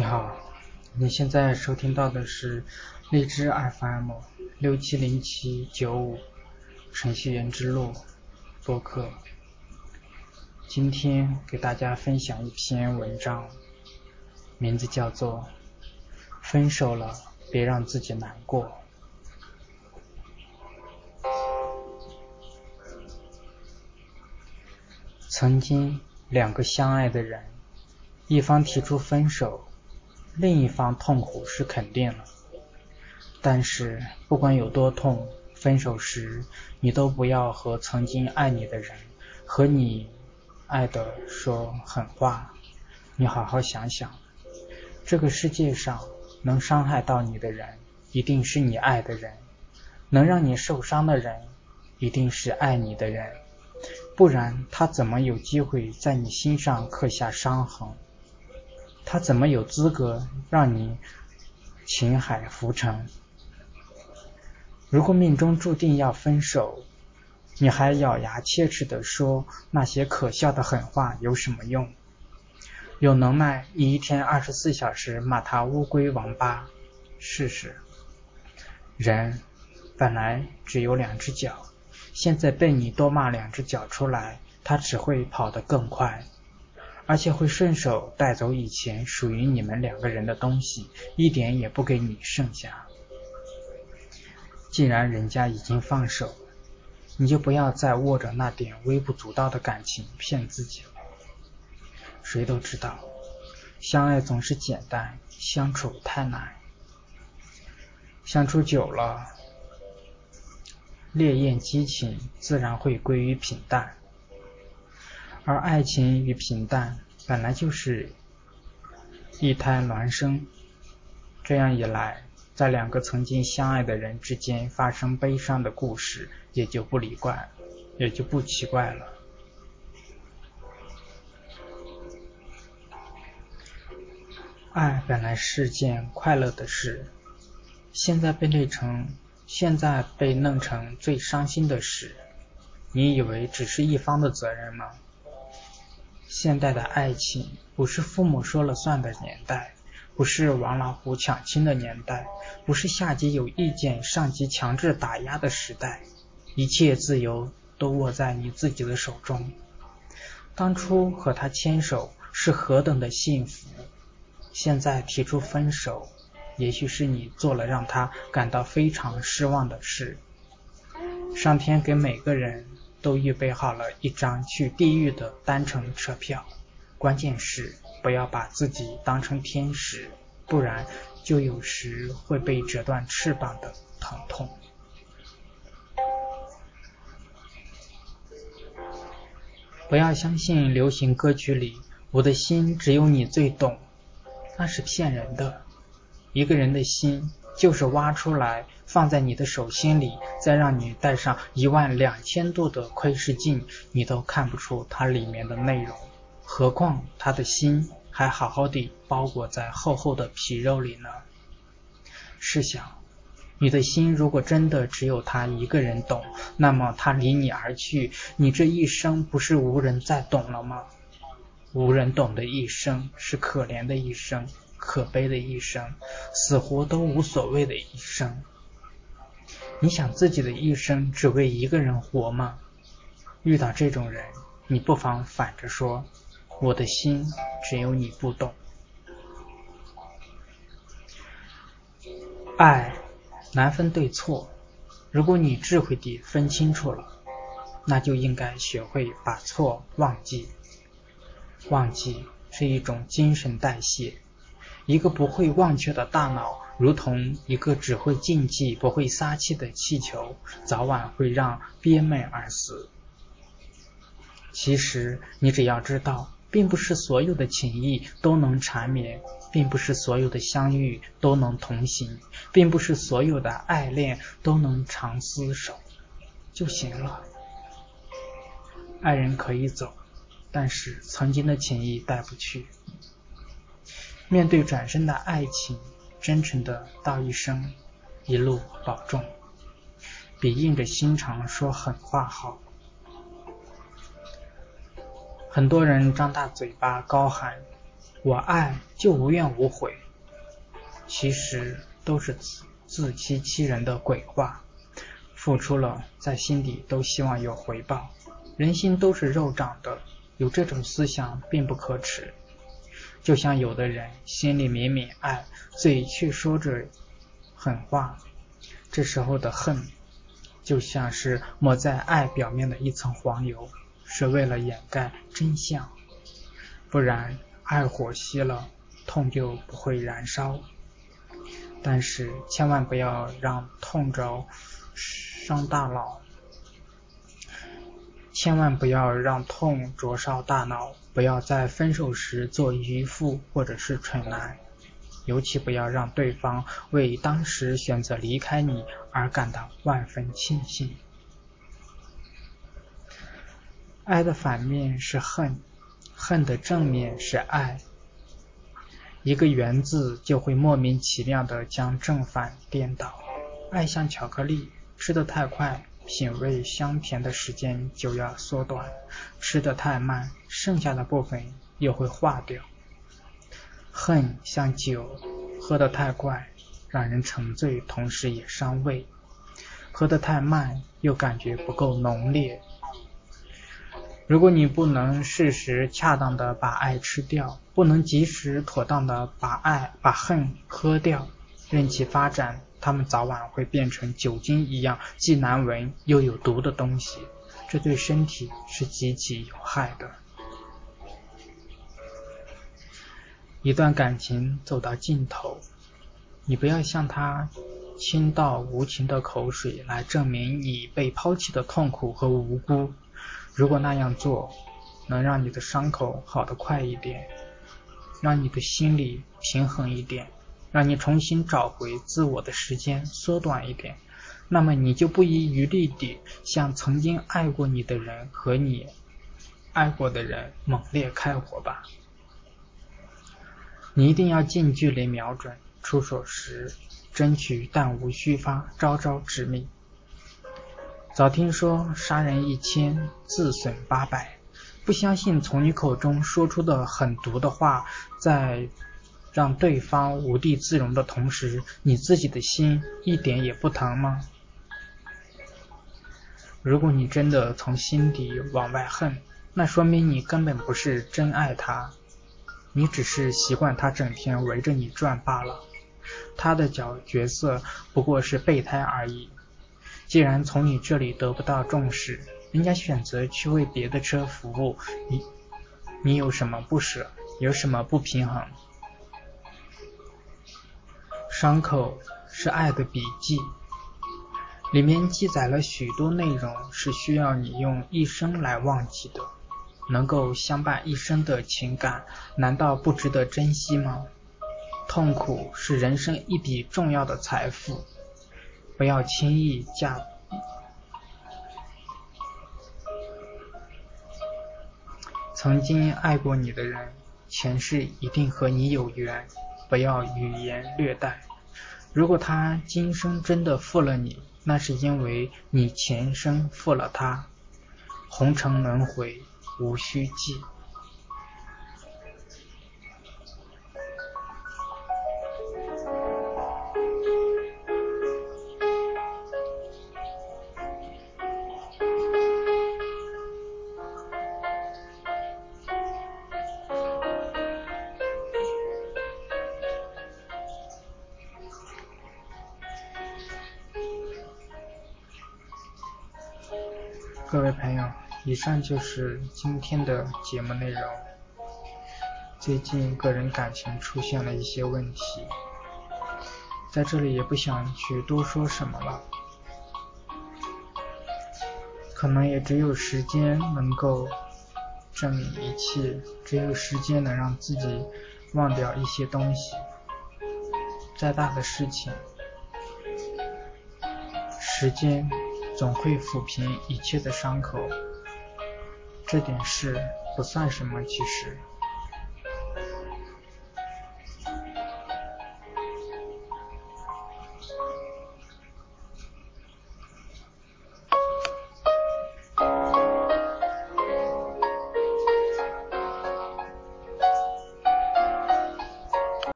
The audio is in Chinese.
你好，你现在收听到的是荔枝 FM 六七零七九五程序员之路播客。今天给大家分享一篇文章，名字叫做《分手了，别让自己难过》。曾经两个相爱的人，一方提出分手。另一方痛苦是肯定了，但是不管有多痛，分手时你都不要和曾经爱你的人和你爱的说狠话。你好好想想，这个世界上能伤害到你的人，一定是你爱的人；能让你受伤的人，一定是爱你的人。不然他怎么有机会在你心上刻下伤痕？他怎么有资格让你情海浮沉？如果命中注定要分手，你还咬牙切齿的说那些可笑的狠话有什么用？有能耐，你一天二十四小时骂他乌龟王八，试试。人本来只有两只脚，现在被你多骂两只脚出来，他只会跑得更快。而且会顺手带走以前属于你们两个人的东西，一点也不给你剩下。既然人家已经放手，你就不要再握着那点微不足道的感情骗自己了。谁都知道，相爱总是简单，相处太难。相处久了，烈焰激情自然会归于平淡。而爱情与平淡本来就是一胎孪生，这样一来，在两个曾经相爱的人之间发生悲伤的故事，也就不离怪，也就不奇怪了。爱本来是件快乐的事，现在被累成，现在被弄成最伤心的事，你以为只是一方的责任吗？现代的爱情不是父母说了算的年代，不是王老虎抢亲的年代，不是下级有意见上级强制打压的时代，一切自由都握在你自己的手中。当初和他牵手是何等的幸福，现在提出分手，也许是你做了让他感到非常失望的事。上天给每个人。都预备好了一张去地狱的单程车票，关键是不要把自己当成天使，不然就有时会被折断翅膀的疼痛。不要相信流行歌曲里“我的心只有你最懂”，那是骗人的。一个人的心。就是挖出来放在你的手心里，再让你戴上一万两千度的窥视镜，你都看不出它里面的内容。何况他的心还好好的包裹在厚厚的皮肉里呢？试想，你的心如果真的只有他一个人懂，那么他离你而去，你这一生不是无人再懂了吗？无人懂的一生，是可怜的一生。可悲的一生，死活都无所谓的一生。你想自己的一生只为一个人活吗？遇到这种人，你不妨反着说：我的心只有你不懂。爱难分对错，如果你智慧地分清楚了，那就应该学会把错忘记。忘记是一种精神代谢。一个不会忘却的大脑，如同一个只会竞技不会撒气的气球，早晚会让憋闷而死。其实，你只要知道，并不是所有的情谊都能缠绵，并不是所有的相遇都能同行，并不是所有的爱恋都能长厮守，就行了。爱人可以走，但是曾经的情谊带不去。面对转身的爱情，真诚的道一声“一路保重”，比硬着心肠说狠话好。很多人张大嘴巴高喊“我爱”，就无怨无悔，其实都是自欺欺人的鬼话。付出了，在心底都希望有回报。人心都是肉长的，有这种思想并不可耻。就像有的人心里明明爱，嘴却说着狠话，这时候的恨，就像是抹在爱表面的一层黄油，是为了掩盖真相。不然，爱火熄了，痛就不会燃烧。但是千万不要让痛着。伤大脑，千万不要让痛灼烧大脑。不要在分手时做渔夫或者是蠢男，尤其不要让对方为当时选择离开你而感到万分庆幸。爱的反面是恨，恨的正面是爱。一个缘字就会莫名其妙的将正反颠倒。爱像巧克力。吃得太快，品味香甜的时间就要缩短；吃得太慢，剩下的部分又会化掉。恨像酒，喝得太快，让人沉醉，同时也伤胃；喝得太慢，又感觉不够浓烈。如果你不能适时恰当的把爱吃掉，不能及时妥当的把爱把恨喝掉，任其发展。它们早晚会变成酒精一样既难闻又有毒的东西，这对身体是极其有害的。一段感情走到尽头，你不要向他倾倒无情的口水来证明你被抛弃的痛苦和无辜。如果那样做能让你的伤口好得快一点，让你的心里平衡一点。让你重新找回自我的时间缩短一点，那么你就不遗余力地向曾经爱过你的人和你爱过的人猛烈开火吧。你一定要近距离瞄准，出手时争取弹无虚发，招招致命。早听说杀人一千，自损八百，不相信从你口中说出的狠毒的话，在。让对方无地自容的同时，你自己的心一点也不疼吗？如果你真的从心底往外恨，那说明你根本不是真爱他，你只是习惯他整天围着你转罢了。他的角角色不过是备胎而已。既然从你这里得不到重视，人家选择去为别的车服务，你你有什么不舍？有什么不平衡？伤口是爱的笔记，里面记载了许多内容，是需要你用一生来忘记的。能够相伴一生的情感，难道不值得珍惜吗？痛苦是人生一笔重要的财富，不要轻易嫁。曾经爱过你的人，前世一定和你有缘，不要语言略带。如果他今生真的负了你，那是因为你前生负了他。红尘轮回，无需记。各位朋友，以上就是今天的节目内容。最近个人感情出现了一些问题，在这里也不想去多说什么了，可能也只有时间能够证明一切，只有时间能让自己忘掉一些东西。再大的事情，时间。总会抚平一切的伤口，这点事不算什么，其实。